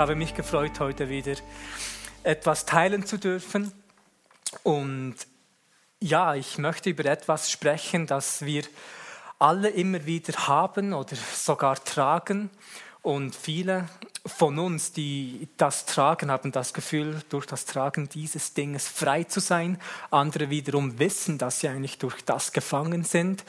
Habe mich gefreut, heute wieder etwas teilen zu dürfen. Und ja, ich möchte über etwas sprechen, das wir alle immer wieder haben oder sogar tragen. Und viele von uns, die das tragen, haben das Gefühl, durch das Tragen dieses Dinges frei zu sein. Andere wiederum wissen, dass sie eigentlich durch das gefangen sind.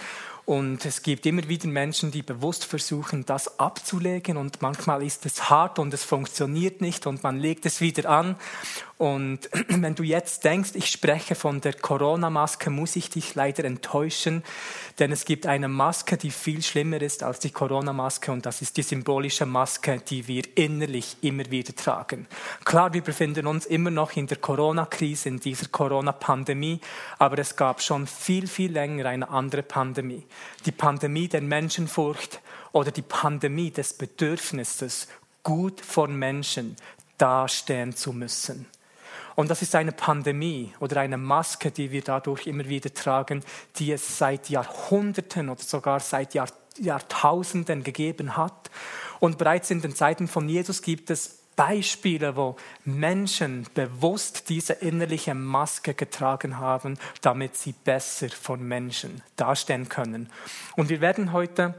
Und es gibt immer wieder Menschen, die bewusst versuchen, das abzulegen. Und manchmal ist es hart und es funktioniert nicht und man legt es wieder an. Und wenn du jetzt denkst, ich spreche von der Corona-Maske, muss ich dich leider enttäuschen, denn es gibt eine Maske, die viel schlimmer ist als die Corona-Maske und das ist die symbolische Maske, die wir innerlich immer wieder tragen. Klar, wir befinden uns immer noch in der Corona-Krise, in dieser Corona-Pandemie, aber es gab schon viel, viel länger eine andere Pandemie. Die Pandemie der Menschenfurcht oder die Pandemie des Bedürfnisses, gut vor Menschen dastehen zu müssen. Und das ist eine Pandemie oder eine Maske, die wir dadurch immer wieder tragen, die es seit Jahrhunderten oder sogar seit Jahr, Jahrtausenden gegeben hat. Und bereits in den Zeiten von Jesus gibt es Beispiele, wo Menschen bewusst diese innerliche Maske getragen haben, damit sie besser von Menschen dastehen können. Und wir werden heute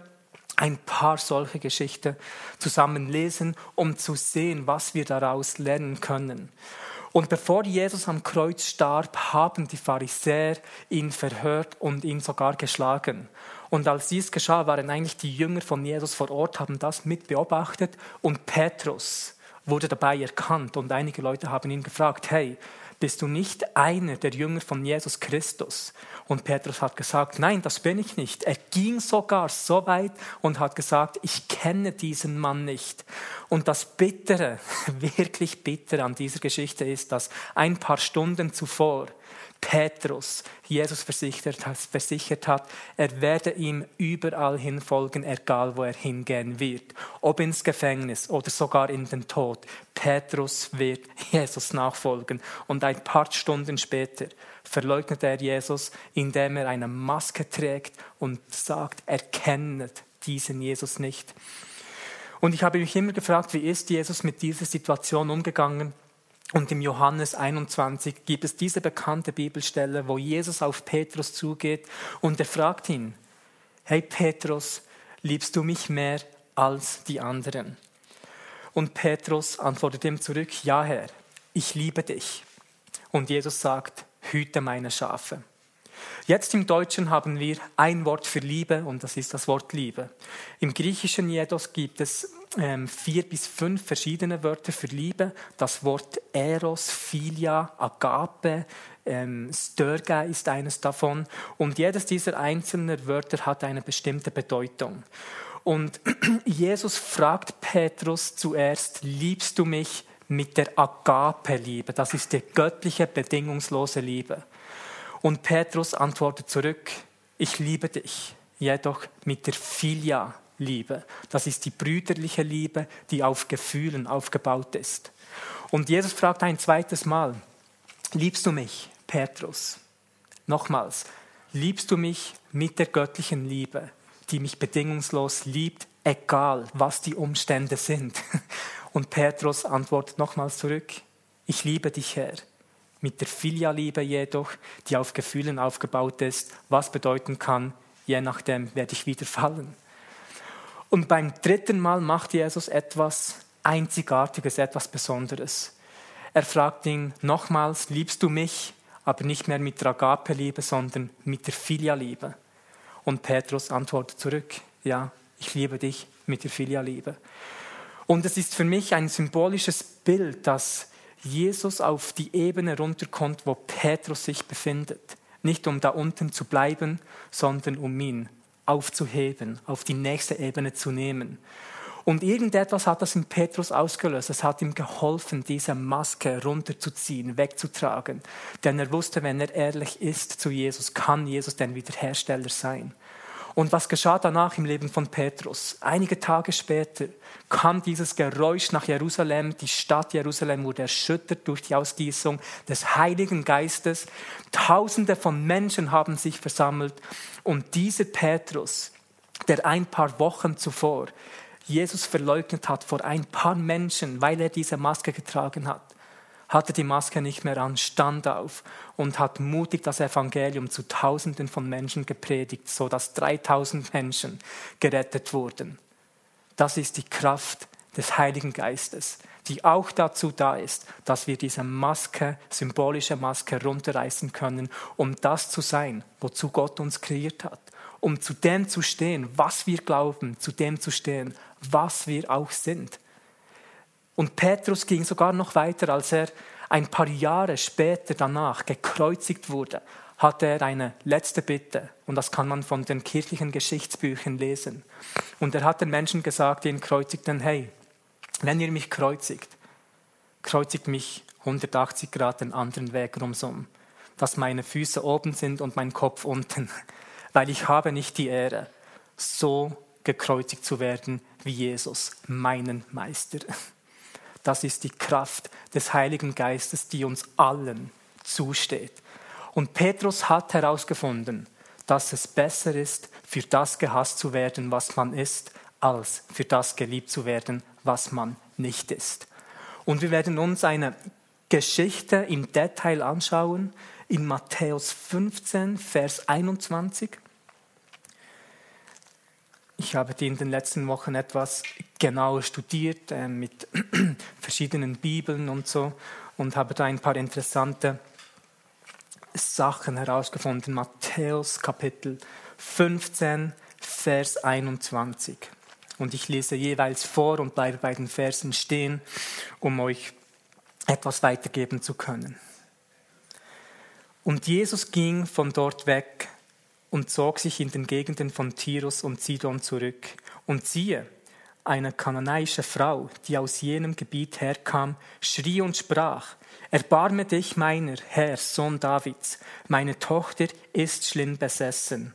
ein paar solche Geschichten zusammen lesen, um zu sehen, was wir daraus lernen können. Und bevor Jesus am Kreuz starb, haben die Pharisäer ihn verhört und ihn sogar geschlagen. Und als dies geschah, waren eigentlich die Jünger von Jesus vor Ort, haben das mit beobachtet und Petrus wurde dabei erkannt und einige Leute haben ihn gefragt, hey, bist du nicht einer der Jünger von Jesus Christus? Und Petrus hat gesagt, nein, das bin ich nicht. Er ging sogar so weit und hat gesagt, ich kenne diesen Mann nicht. Und das Bittere, wirklich Bittere an dieser Geschichte ist, dass ein paar Stunden zuvor Petrus Jesus versichert, versichert hat, er werde ihm überall hinfolgen, egal wo er hingehen wird. Ob ins Gefängnis oder sogar in den Tod. Petrus wird Jesus nachfolgen. Und ein paar Stunden später verleugnet er Jesus, indem er eine Maske trägt und sagt, er kennt diesen Jesus nicht. Und ich habe mich immer gefragt, wie ist Jesus mit dieser Situation umgegangen? Und im Johannes 21 gibt es diese bekannte Bibelstelle, wo Jesus auf Petrus zugeht und er fragt ihn, hey Petrus, liebst du mich mehr als die anderen? Und Petrus antwortet ihm zurück, ja Herr, ich liebe dich. Und Jesus sagt, hüte meine Schafe. Jetzt im Deutschen haben wir ein Wort für Liebe und das ist das Wort Liebe. Im Griechischen jedoch gibt es ähm, vier bis fünf verschiedene Wörter für Liebe. Das Wort Eros, Philia, Agape, ähm, Störge ist eines davon. Und jedes dieser einzelnen Wörter hat eine bestimmte Bedeutung. Und Jesus fragt Petrus zuerst, liebst du mich mit der Agape-Liebe? Das ist die göttliche, bedingungslose Liebe. Und Petrus antwortet zurück, ich liebe dich, jedoch mit der Philia-Liebe. Das ist die brüderliche Liebe, die auf Gefühlen aufgebaut ist. Und Jesus fragt ein zweites Mal, liebst du mich, Petrus? Nochmals, liebst du mich mit der göttlichen Liebe, die mich bedingungslos liebt, egal was die Umstände sind? Und Petrus antwortet nochmals zurück, ich liebe dich, Herr mit der Filialiebe jedoch, die auf Gefühlen aufgebaut ist, was bedeuten kann, je nachdem werde ich wieder fallen. Und beim dritten Mal macht Jesus etwas Einzigartiges, etwas Besonderes. Er fragt ihn nochmals, liebst du mich, aber nicht mehr mit der Agape-Liebe, sondern mit der Filialiebe? Und Petrus antwortet zurück, ja, ich liebe dich mit der Filialiebe. Und es ist für mich ein symbolisches Bild, dass Jesus auf die Ebene runterkommt, wo Petrus sich befindet. Nicht um da unten zu bleiben, sondern um ihn aufzuheben, auf die nächste Ebene zu nehmen. Und irgendetwas hat das in Petrus ausgelöst. Es hat ihm geholfen, diese Maske runterzuziehen, wegzutragen. Denn er wusste, wenn er ehrlich ist zu Jesus, kann Jesus der Wiederhersteller sein. Und was geschah danach im Leben von Petrus? Einige Tage später kam dieses Geräusch nach Jerusalem. Die Stadt Jerusalem wurde erschüttert durch die Ausgießung des Heiligen Geistes. Tausende von Menschen haben sich versammelt. Und dieser Petrus, der ein paar Wochen zuvor Jesus verleugnet hat vor ein paar Menschen, weil er diese Maske getragen hat, hatte die Maske nicht mehr an, stand auf und hat mutig das Evangelium zu Tausenden von Menschen gepredigt, so dass 3000 Menschen gerettet wurden. Das ist die Kraft des Heiligen Geistes, die auch dazu da ist, dass wir diese Maske, symbolische Maske runterreißen können, um das zu sein, wozu Gott uns kreiert hat, um zu dem zu stehen, was wir glauben, zu dem zu stehen, was wir auch sind. Und Petrus ging sogar noch weiter, als er ein paar Jahre später danach gekreuzigt wurde, hatte er eine letzte Bitte. Und das kann man von den kirchlichen Geschichtsbüchern lesen. Und er hat den Menschen gesagt, die ihn kreuzigten, hey, wenn ihr mich kreuzigt, kreuzigt mich 180 Grad den anderen Weg rumsum, dass meine Füße oben sind und mein Kopf unten, weil ich habe nicht die Ehre, so gekreuzigt zu werden wie Jesus, meinen Meister. Das ist die Kraft des Heiligen Geistes, die uns allen zusteht. Und Petrus hat herausgefunden, dass es besser ist, für das gehasst zu werden, was man ist, als für das geliebt zu werden, was man nicht ist. Und wir werden uns eine Geschichte im Detail anschauen in Matthäus 15, Vers 21. Ich habe die in den letzten Wochen etwas genauer studiert äh, mit verschiedenen Bibeln und so und habe da ein paar interessante Sachen herausgefunden. Matthäus Kapitel 15, Vers 21. Und ich lese jeweils vor und bleibe bei den Versen stehen, um euch etwas weitergeben zu können. Und Jesus ging von dort weg und zog sich in den Gegenden von Tirus und Sidon zurück. Und siehe, eine kananäische Frau, die aus jenem Gebiet herkam, schrie und sprach, Erbarme dich meiner, Herr, Sohn Davids, meine Tochter ist schlimm besessen.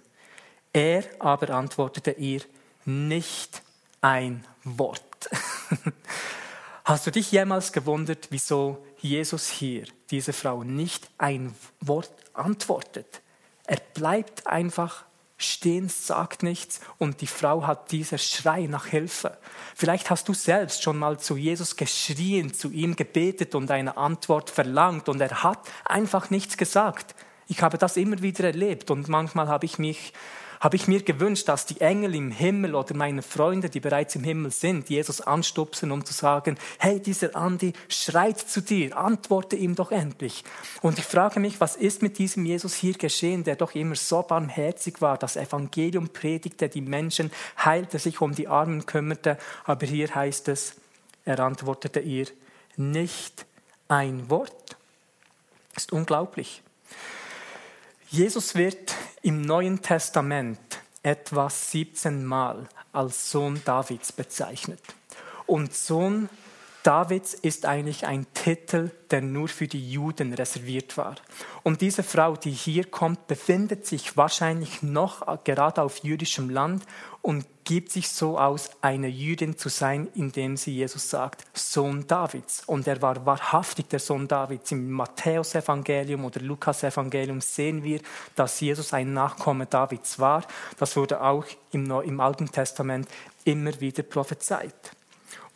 Er aber antwortete ihr, nicht ein Wort. Hast du dich jemals gewundert, wieso Jesus hier diese Frau nicht ein Wort antwortet? Er bleibt einfach stehen, sagt nichts und die Frau hat dieser Schrei nach Hilfe. Vielleicht hast du selbst schon mal zu Jesus geschrien, zu ihm gebetet und eine Antwort verlangt und er hat einfach nichts gesagt. Ich habe das immer wieder erlebt und manchmal habe ich mich habe ich mir gewünscht, dass die Engel im Himmel oder meine Freunde, die bereits im Himmel sind, Jesus anstupsen, um zu sagen, hey, dieser Andi schreit zu dir, antworte ihm doch endlich. Und ich frage mich, was ist mit diesem Jesus hier geschehen, der doch immer so barmherzig war, das Evangelium predigte, die Menschen heilte, sich um die Armen kümmerte, aber hier heißt es, er antwortete ihr, nicht ein Wort. Ist unglaublich. Jesus wird im Neuen Testament etwa 17 Mal als Sohn Davids bezeichnet. Und Sohn Davids ist eigentlich ein Titel, der nur für die Juden reserviert war. Und diese Frau, die hier kommt, befindet sich wahrscheinlich noch gerade auf jüdischem Land und gibt sich so aus, eine Jüdin zu sein, indem sie Jesus sagt, Sohn Davids. Und er war wahrhaftig der Sohn Davids. Im Matthäusevangelium oder Lukasevangelium sehen wir, dass Jesus ein Nachkomme Davids war. Das wurde auch im, im Alten Testament immer wieder prophezeit.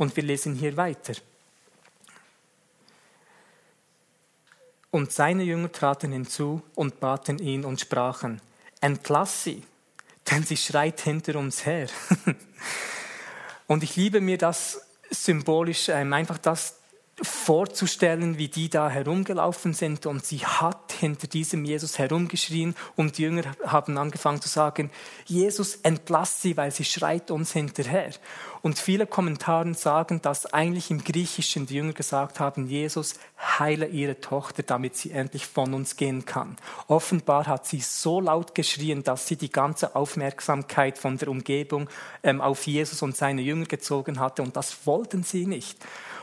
Und wir lesen hier weiter. Und seine Jünger traten hinzu und baten ihn und sprachen, entlass sie, denn sie schreit hinter uns her. und ich liebe mir das symbolisch, ähm, einfach das vorzustellen, wie die da herumgelaufen sind und sie hat hinter diesem Jesus herumgeschrien und die Jünger haben angefangen zu sagen, Jesus entlass sie, weil sie schreit uns hinterher. Und viele Kommentare sagen, dass eigentlich im Griechischen die Jünger gesagt haben, Jesus heile ihre Tochter, damit sie endlich von uns gehen kann. Offenbar hat sie so laut geschrien, dass sie die ganze Aufmerksamkeit von der Umgebung ähm, auf Jesus und seine Jünger gezogen hatte und das wollten sie nicht.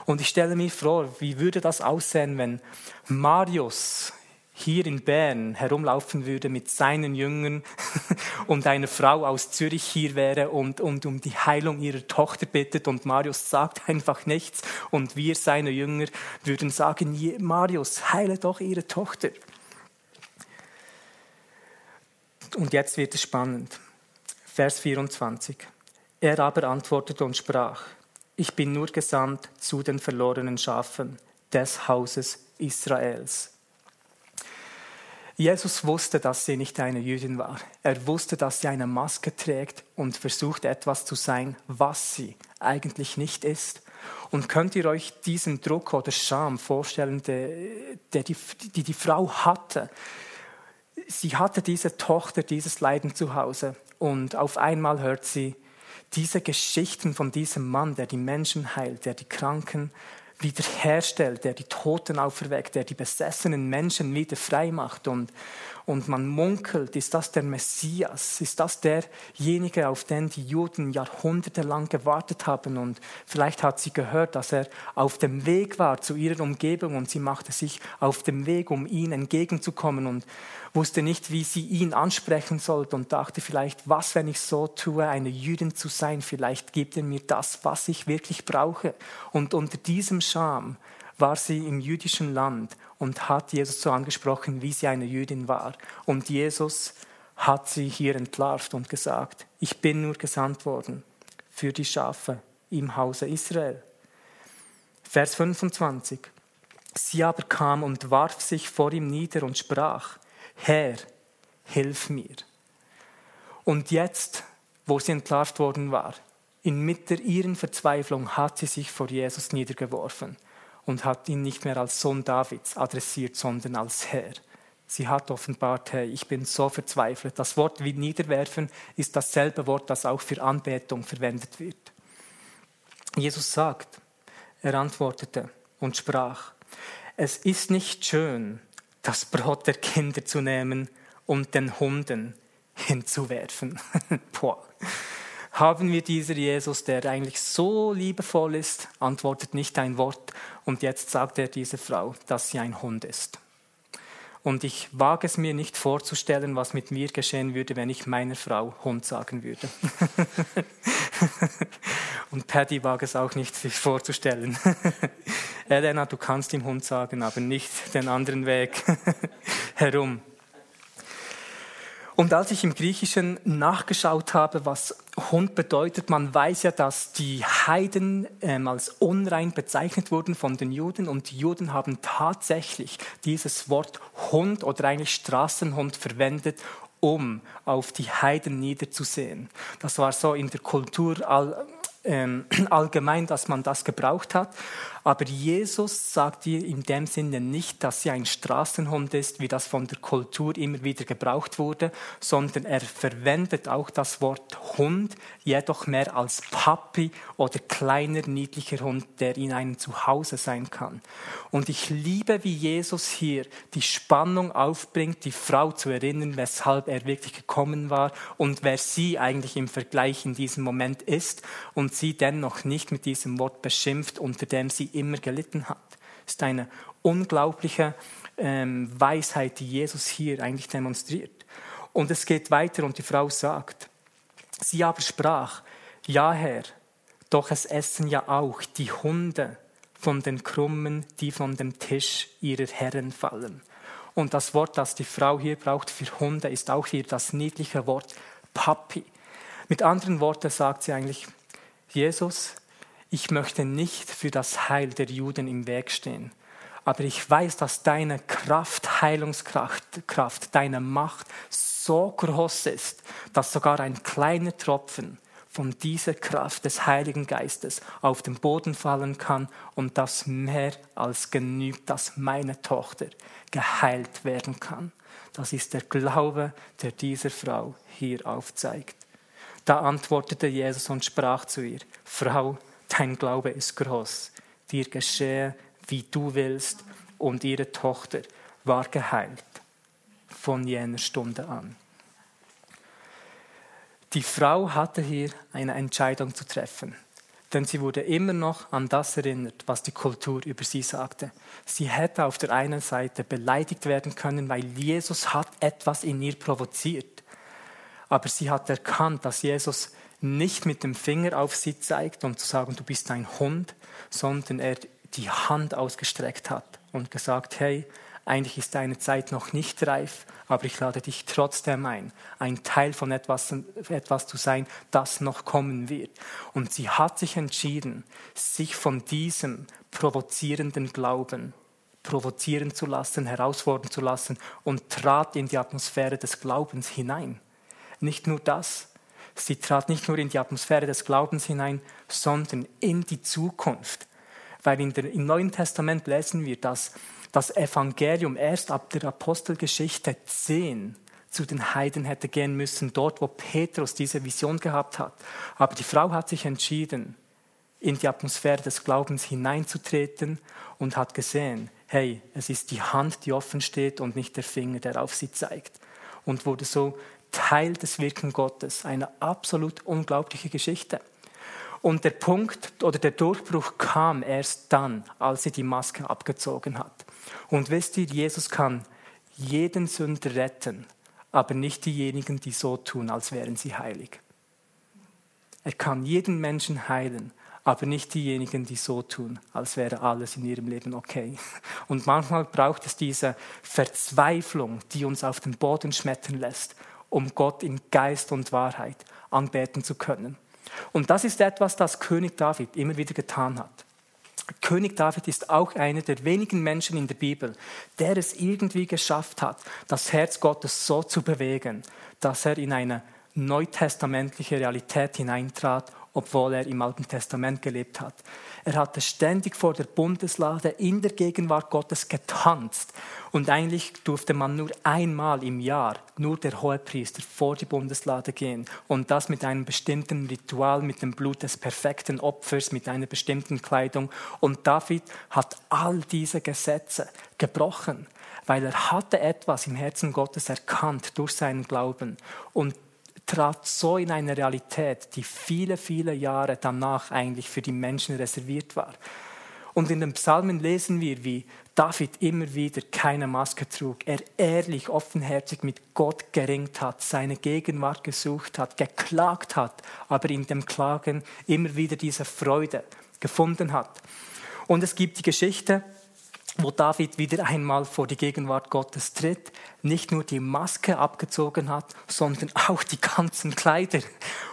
Und ich stelle mir vor, wie würde das aussehen, wenn Marius hier in Bern herumlaufen würde mit seinen Jüngern und eine Frau aus Zürich hier wäre und, und um die Heilung ihrer Tochter bittet und Marius sagt einfach nichts und wir, seine Jünger, würden sagen, Marius, heile doch ihre Tochter. Und jetzt wird es spannend. Vers 24. Er aber antwortete und sprach, ich bin nur gesandt zu den verlorenen Schafen des Hauses Israels. Jesus wusste, dass sie nicht eine Jüdin war. Er wusste, dass sie eine Maske trägt und versucht etwas zu sein, was sie eigentlich nicht ist. Und könnt ihr euch diesen Druck oder Scham vorstellen, der die, die die Frau hatte? Sie hatte diese Tochter, dieses Leiden zu Hause und auf einmal hört sie, diese Geschichten von diesem Mann, der die Menschen heilt, der die Kranken wiederherstellt, der die Toten auferweckt, der die besessenen Menschen wieder frei macht. Und, und man munkelt, ist das der Messias? Ist das derjenige, auf den die Juden jahrhundertelang gewartet haben? Und vielleicht hat sie gehört, dass er auf dem Weg war zu ihrer Umgebung und sie machte sich auf dem Weg, um ihm entgegenzukommen. Und, wusste nicht, wie sie ihn ansprechen sollte und dachte vielleicht, was, wenn ich so tue, eine Jüdin zu sein, vielleicht gibt er mir das, was ich wirklich brauche. Und unter diesem Scham war sie im jüdischen Land und hat Jesus so angesprochen, wie sie eine Jüdin war. Und Jesus hat sie hier entlarvt und gesagt, ich bin nur gesandt worden für die Schafe im Hause Israel. Vers 25. Sie aber kam und warf sich vor ihm nieder und sprach, Herr, hilf mir. Und jetzt, wo sie entlarvt worden war, inmitten ihrer Verzweiflung hat sie sich vor Jesus niedergeworfen und hat ihn nicht mehr als Sohn Davids adressiert, sondern als Herr. Sie hat offenbart, hey, ich bin so verzweifelt. Das Wort wie niederwerfen ist dasselbe Wort, das auch für Anbetung verwendet wird. Jesus sagt, er antwortete und sprach, es ist nicht schön, das Brot der Kinder zu nehmen und den Hunden hinzuwerfen. Boah. Haben wir dieser Jesus, der eigentlich so liebevoll ist, antwortet nicht ein Wort und jetzt sagt er dieser Frau, dass sie ein Hund ist. Und ich wage es mir nicht vorzustellen, was mit mir geschehen würde, wenn ich meiner Frau Hund sagen würde. Und Paddy wage es auch nicht, sich vorzustellen. Elena, du kannst ihm Hund sagen, aber nicht den anderen Weg herum. Und als ich im Griechischen nachgeschaut habe, was Hund bedeutet, man weiß ja, dass die Heiden ähm, als unrein bezeichnet wurden von den Juden und die Juden haben tatsächlich dieses Wort Hund oder eigentlich Straßenhund verwendet, um auf die Heiden niederzusehen. Das war so in der Kultur all, ähm, allgemein, dass man das gebraucht hat. Aber Jesus sagt ihr in dem Sinne nicht, dass sie ein Straßenhund ist, wie das von der Kultur immer wieder gebraucht wurde, sondern er verwendet auch das Wort Hund, jedoch mehr als Papi oder kleiner, niedlicher Hund, der in einem Zuhause sein kann. Und ich liebe, wie Jesus hier die Spannung aufbringt, die Frau zu erinnern, weshalb er wirklich gekommen war und wer sie eigentlich im Vergleich in diesem Moment ist und sie dennoch nicht mit diesem Wort beschimpft, unter dem sie immer gelitten hat. Das ist eine unglaubliche ähm, Weisheit, die Jesus hier eigentlich demonstriert. Und es geht weiter und die Frau sagt, sie aber sprach, ja Herr, doch es essen ja auch die Hunde von den Krummen, die von dem Tisch ihrer Herren fallen. Und das Wort, das die Frau hier braucht für Hunde, ist auch hier das niedliche Wort Papi. Mit anderen Worten sagt sie eigentlich, Jesus, ich möchte nicht für das Heil der Juden im Weg stehen. Aber ich weiß, dass deine Kraft, Heilungskraft, Kraft, deine Macht so groß ist, dass sogar ein kleiner Tropfen von dieser Kraft des Heiligen Geistes auf den Boden fallen kann und das mehr als genügt, dass meine Tochter geheilt werden kann. Das ist der Glaube, der dieser Frau hier aufzeigt. Da antwortete Jesus und sprach zu ihr, Frau, dein Glaube ist groß, dir geschehe, wie du willst, und ihre Tochter war geheilt von jener Stunde an. Die Frau hatte hier eine Entscheidung zu treffen, denn sie wurde immer noch an das erinnert, was die Kultur über sie sagte. Sie hätte auf der einen Seite beleidigt werden können, weil Jesus hat etwas in ihr provoziert. Aber sie hat erkannt, dass Jesus nicht mit dem Finger auf sie zeigt, um zu sagen, du bist ein Hund, sondern er die Hand ausgestreckt hat und gesagt, hey, eigentlich ist deine Zeit noch nicht reif, aber ich lade dich trotzdem ein, ein Teil von etwas, etwas zu sein, das noch kommen wird. Und sie hat sich entschieden, sich von diesem provozierenden Glauben provozieren zu lassen, herausfordern zu lassen und trat in die Atmosphäre des Glaubens hinein. Nicht nur das, sie trat nicht nur in die Atmosphäre des Glaubens hinein, sondern in die Zukunft. Weil in der, im Neuen Testament lesen wir, dass das Evangelium erst ab der Apostelgeschichte 10 zu den Heiden hätte gehen müssen, dort wo Petrus diese Vision gehabt hat. Aber die Frau hat sich entschieden, in die Atmosphäre des Glaubens hineinzutreten und hat gesehen, hey, es ist die Hand, die offen steht und nicht der Finger, der auf sie zeigt. Und wurde so Teil des Wirken Gottes. Eine absolut unglaubliche Geschichte. Und der Punkt oder der Durchbruch kam erst dann, als sie die Maske abgezogen hat. Und wisst ihr, Jesus kann jeden Sünder retten, aber nicht diejenigen, die so tun, als wären sie heilig. Er kann jeden Menschen heilen, aber nicht diejenigen, die so tun, als wäre alles in ihrem Leben okay. Und manchmal braucht es diese Verzweiflung, die uns auf den Boden schmettern lässt, um Gott in Geist und Wahrheit anbeten zu können. Und das ist etwas, das König David immer wieder getan hat. König David ist auch einer der wenigen Menschen in der Bibel, der es irgendwie geschafft hat, das Herz Gottes so zu bewegen, dass er in eine neutestamentliche Realität hineintrat obwohl er im Alten Testament gelebt hat. Er hatte ständig vor der Bundeslade in der Gegenwart Gottes getanzt. Und eigentlich durfte man nur einmal im Jahr, nur der Hohepriester, vor die Bundeslade gehen. Und das mit einem bestimmten Ritual, mit dem Blut des perfekten Opfers, mit einer bestimmten Kleidung. Und David hat all diese Gesetze gebrochen weil er hatte etwas im Herzen Gottes erkannt durch seinen Glauben. Und trat so in eine Realität, die viele, viele Jahre danach eigentlich für die Menschen reserviert war. Und in den Psalmen lesen wir, wie David immer wieder keine Maske trug, er ehrlich, offenherzig mit Gott geringt hat, seine Gegenwart gesucht hat, geklagt hat, aber in dem Klagen immer wieder diese Freude gefunden hat. Und es gibt die Geschichte, wo David wieder einmal vor die Gegenwart Gottes tritt, nicht nur die Maske abgezogen hat, sondern auch die ganzen Kleider.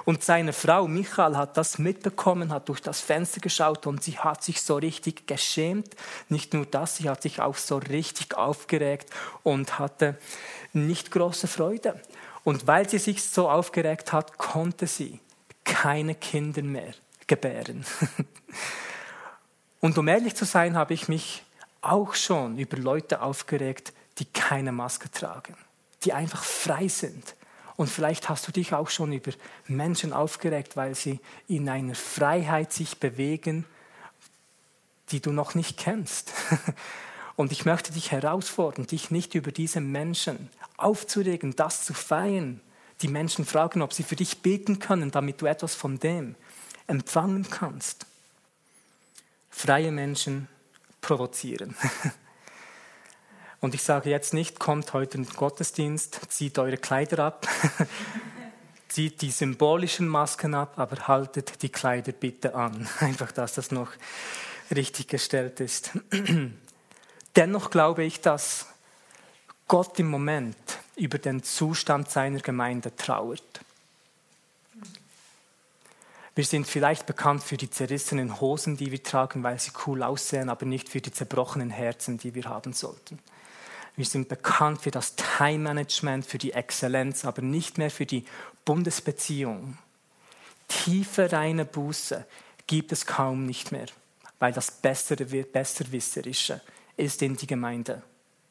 Und seine Frau Michael hat das mitbekommen, hat durch das Fenster geschaut und sie hat sich so richtig geschämt. Nicht nur das, sie hat sich auch so richtig aufgeregt und hatte nicht große Freude. Und weil sie sich so aufgeregt hat, konnte sie keine Kinder mehr gebären. Und um ehrlich zu sein, habe ich mich auch schon über Leute aufgeregt, die keine Maske tragen, die einfach frei sind. Und vielleicht hast du dich auch schon über Menschen aufgeregt, weil sie in einer Freiheit sich bewegen, die du noch nicht kennst. Und ich möchte dich herausfordern, dich nicht über diese Menschen aufzuregen, das zu feiern. Die Menschen fragen, ob sie für dich beten können, damit du etwas von dem empfangen kannst. Freie Menschen provozieren. Und ich sage jetzt nicht, kommt heute in den Gottesdienst, zieht eure Kleider ab, zieht die symbolischen Masken ab, aber haltet die Kleider bitte an. Einfach, dass das noch richtig gestellt ist. Dennoch glaube ich, dass Gott im Moment über den Zustand seiner Gemeinde trauert. Wir sind vielleicht bekannt für die zerrissenen Hosen, die wir tragen, weil sie cool aussehen, aber nicht für die zerbrochenen Herzen, die wir haben sollten. Wir sind bekannt für das Time-Management, für die Exzellenz, aber nicht mehr für die Bundesbeziehung, tiefe, reine Buße gibt es kaum nicht mehr, weil das Bessere, Besserwisserische ist in die Gemeinde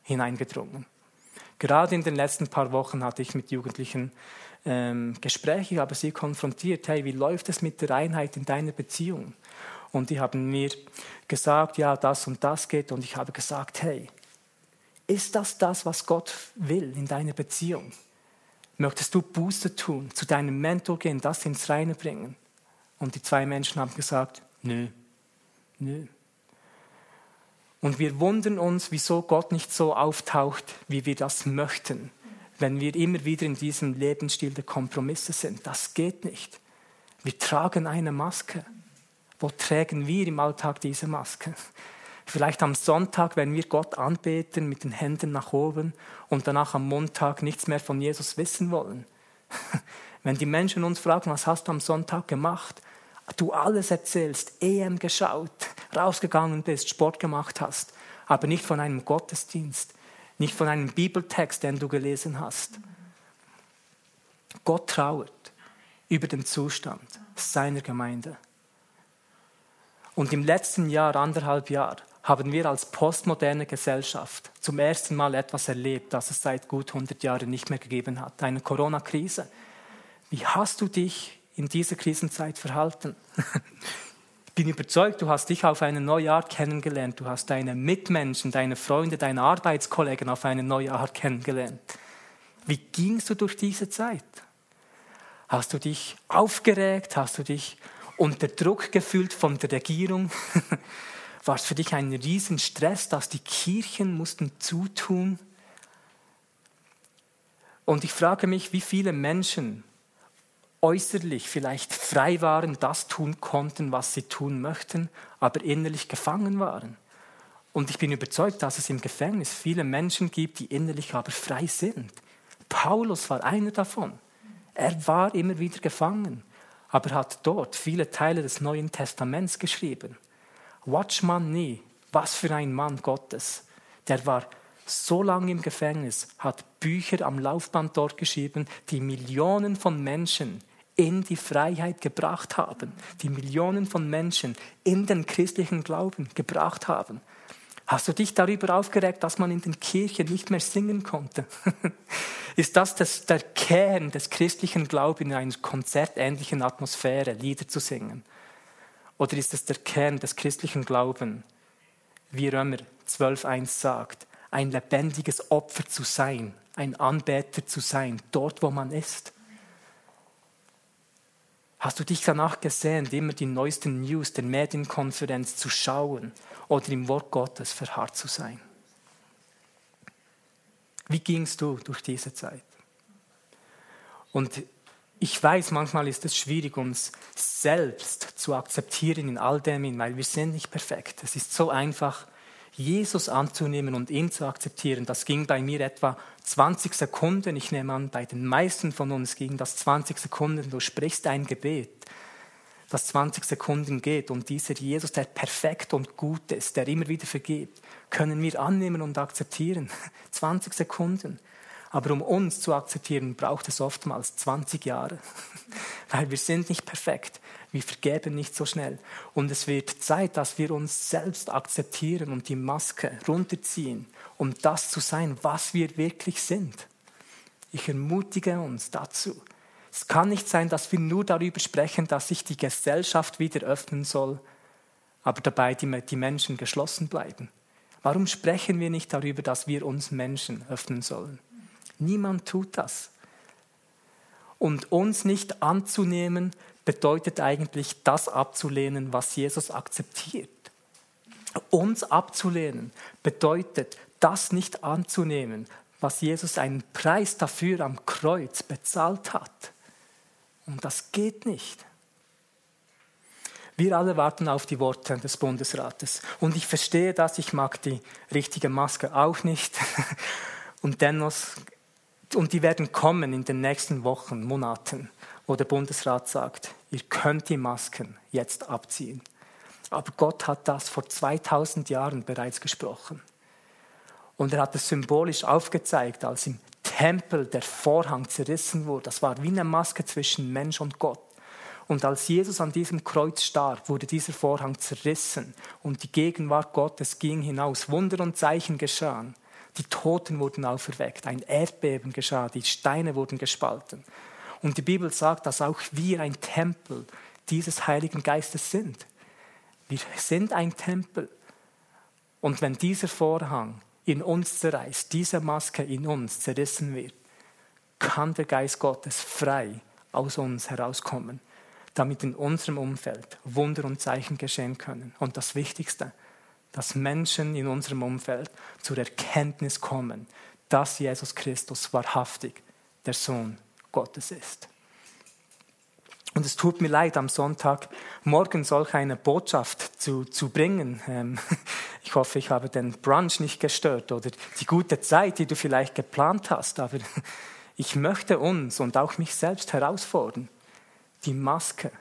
hineingedrungen. Gerade in den letzten paar Wochen hatte ich mit Jugendlichen ähm, Gespräche, habe sie konfrontiert, hey, wie läuft es mit der Einheit in deiner Beziehung? Und die haben mir gesagt, ja, das und das geht. Und ich habe gesagt, hey, ist das das, was Gott will in deiner Beziehung? Möchtest du Buße tun, zu deinem Mentor gehen, das ins Reine bringen? Und die zwei Menschen haben gesagt, nö, nö. Und wir wundern uns, wieso Gott nicht so auftaucht, wie wir das möchten, wenn wir immer wieder in diesem Lebensstil der Kompromisse sind. Das geht nicht. Wir tragen eine Maske. Wo tragen wir im Alltag diese Maske? Vielleicht am Sonntag, wenn wir Gott anbeten mit den Händen nach oben und danach am Montag nichts mehr von Jesus wissen wollen. Wenn die Menschen uns fragen, was hast du am Sonntag gemacht? Du alles erzählst, EM geschaut, rausgegangen bist, Sport gemacht hast, aber nicht von einem Gottesdienst, nicht von einem Bibeltext, den du gelesen hast. Gott trauert über den Zustand seiner Gemeinde. Und im letzten Jahr, anderthalb Jahr, haben wir als postmoderne Gesellschaft zum ersten Mal etwas erlebt, das es seit gut 100 Jahren nicht mehr gegeben hat, eine Corona-Krise. Wie hast du dich in dieser Krisenzeit verhalten? Ich bin überzeugt, du hast dich auf eine neue Art kennengelernt. Du hast deine Mitmenschen, deine Freunde, deine Arbeitskollegen auf eine neue Art kennengelernt. Wie gingst du durch diese Zeit? Hast du dich aufgeregt? Hast du dich unter Druck gefühlt von der Regierung? War es für dich ein Riesenstress, dass die Kirchen mussten zutun? Und ich frage mich, wie viele Menschen äußerlich vielleicht frei waren, das tun konnten, was sie tun möchten, aber innerlich gefangen waren. Und ich bin überzeugt, dass es im Gefängnis viele Menschen gibt, die innerlich aber frei sind. Paulus war einer davon. Er war immer wieder gefangen aber hat dort viele Teile des Neuen Testaments geschrieben. Watchman Nee, was für ein Mann Gottes. Der war so lange im Gefängnis, hat Bücher am Laufband dort geschrieben, die Millionen von Menschen in die Freiheit gebracht haben, die Millionen von Menschen in den christlichen Glauben gebracht haben. Hast du dich darüber aufgeregt, dass man in den Kirchen nicht mehr singen konnte? Ist das, das der Kern des christlichen Glaubens, in einer konzertähnlichen Atmosphäre Lieder zu singen? Oder ist es der Kern des christlichen Glaubens, wie Römer 12.1 sagt, ein lebendiges Opfer zu sein, ein Anbeter zu sein, dort wo man ist? Hast du dich danach gesehnt, immer die neuesten News der Medienkonferenz zu schauen oder im Wort Gottes verharrt zu sein? Wie gingst du durch diese Zeit? Und ich weiß, manchmal ist es schwierig, uns selbst zu akzeptieren in all dem, weil wir sind nicht perfekt. Es ist so einfach, Jesus anzunehmen und ihn zu akzeptieren. Das ging bei mir etwa 20 Sekunden. Ich nehme an, bei den meisten von uns ging das 20 Sekunden. Du sprichst ein Gebet das 20 Sekunden geht und dieser Jesus, der perfekt und gut ist, der immer wieder vergibt, können wir annehmen und akzeptieren. 20 Sekunden. Aber um uns zu akzeptieren, braucht es oftmals 20 Jahre, weil wir sind nicht perfekt. Wir vergeben nicht so schnell. Und es wird Zeit, dass wir uns selbst akzeptieren und die Maske runterziehen, um das zu sein, was wir wirklich sind. Ich ermutige uns dazu. Es kann nicht sein, dass wir nur darüber sprechen, dass sich die Gesellschaft wieder öffnen soll, aber dabei die, Menschen geschlossen bleiben. Warum sprechen wir nicht darüber, dass wir uns Menschen öffnen sollen? Niemand tut das. Und uns nicht anzunehmen, bedeutet eigentlich das abzulehnen, was Jesus akzeptiert. Uns abzulehnen bedeutet das nicht anzunehmen, was Jesus einen Preis dafür am Kreuz bezahlt hat. Und das geht nicht. Wir alle warten auf die Worte des Bundesrates. Und ich verstehe das, ich mag die richtige Maske auch nicht. Und dennoch, und die werden kommen in den nächsten Wochen, Monaten, wo der Bundesrat sagt, ihr könnt die Masken jetzt abziehen. Aber Gott hat das vor 2000 Jahren bereits gesprochen. Und er hat es symbolisch aufgezeigt, als im Tempel der Vorhang zerrissen wurde. Das war wie eine Maske zwischen Mensch und Gott. Und als Jesus an diesem Kreuz starb, wurde dieser Vorhang zerrissen und die Gegenwart Gottes ging hinaus. Wunder und Zeichen geschahen. Die Toten wurden auferweckt, ein Erdbeben geschah, die Steine wurden gespalten. Und die Bibel sagt, dass auch wir ein Tempel dieses Heiligen Geistes sind. Wir sind ein Tempel. Und wenn dieser Vorhang in uns zerreißt, diese Maske in uns zerrissen wird, kann der Geist Gottes frei aus uns herauskommen, damit in unserem Umfeld Wunder und Zeichen geschehen können. Und das Wichtigste, dass Menschen in unserem Umfeld zur Erkenntnis kommen, dass Jesus Christus wahrhaftig der Sohn Gottes ist. Und es tut mir leid, am Sonntag morgen solch eine Botschaft zu, zu bringen. Ähm, ich hoffe, ich habe den Brunch nicht gestört oder die gute Zeit, die du vielleicht geplant hast. Aber ich möchte uns und auch mich selbst herausfordern, die Maske,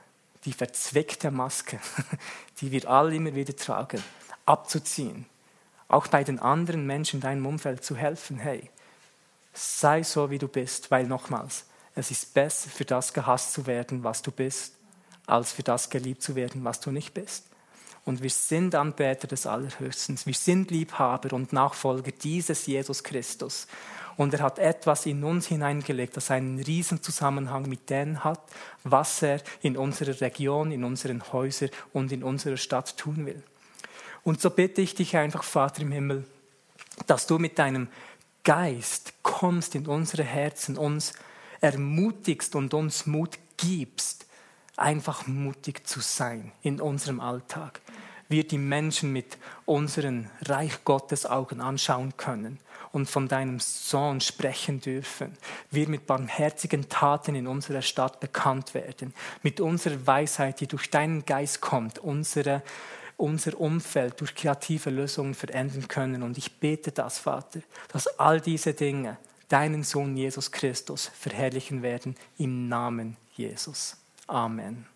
die verzweckte Maske, die wir alle immer wieder tragen, abzuziehen. Auch bei den anderen Menschen in deinem Umfeld zu helfen. Hey, sei so, wie du bist, weil nochmals, es ist besser, für das gehasst zu werden, was du bist, als für das geliebt zu werden, was du nicht bist. Und wir sind Anbeter des Allerhöchsten. Wir sind Liebhaber und Nachfolger dieses Jesus Christus. Und er hat etwas in uns hineingelegt, das einen riesen Zusammenhang mit dem hat, was er in unserer Region, in unseren Häusern und in unserer Stadt tun will. Und so bitte ich dich einfach, Vater im Himmel, dass du mit deinem Geist kommst in unsere Herzen, uns ermutigst und uns Mut gibst, einfach mutig zu sein in unserem Alltag. Wir die Menschen mit unseren Reich Gottes Augen anschauen können und von deinem Sohn sprechen dürfen. Wir mit barmherzigen Taten in unserer Stadt bekannt werden. Mit unserer Weisheit, die durch deinen Geist kommt, unsere, unser Umfeld durch kreative Lösungen verändern können. Und ich bete das, Vater, dass all diese Dinge deinen Sohn Jesus Christus verherrlichen werden im Namen Jesus. Amen.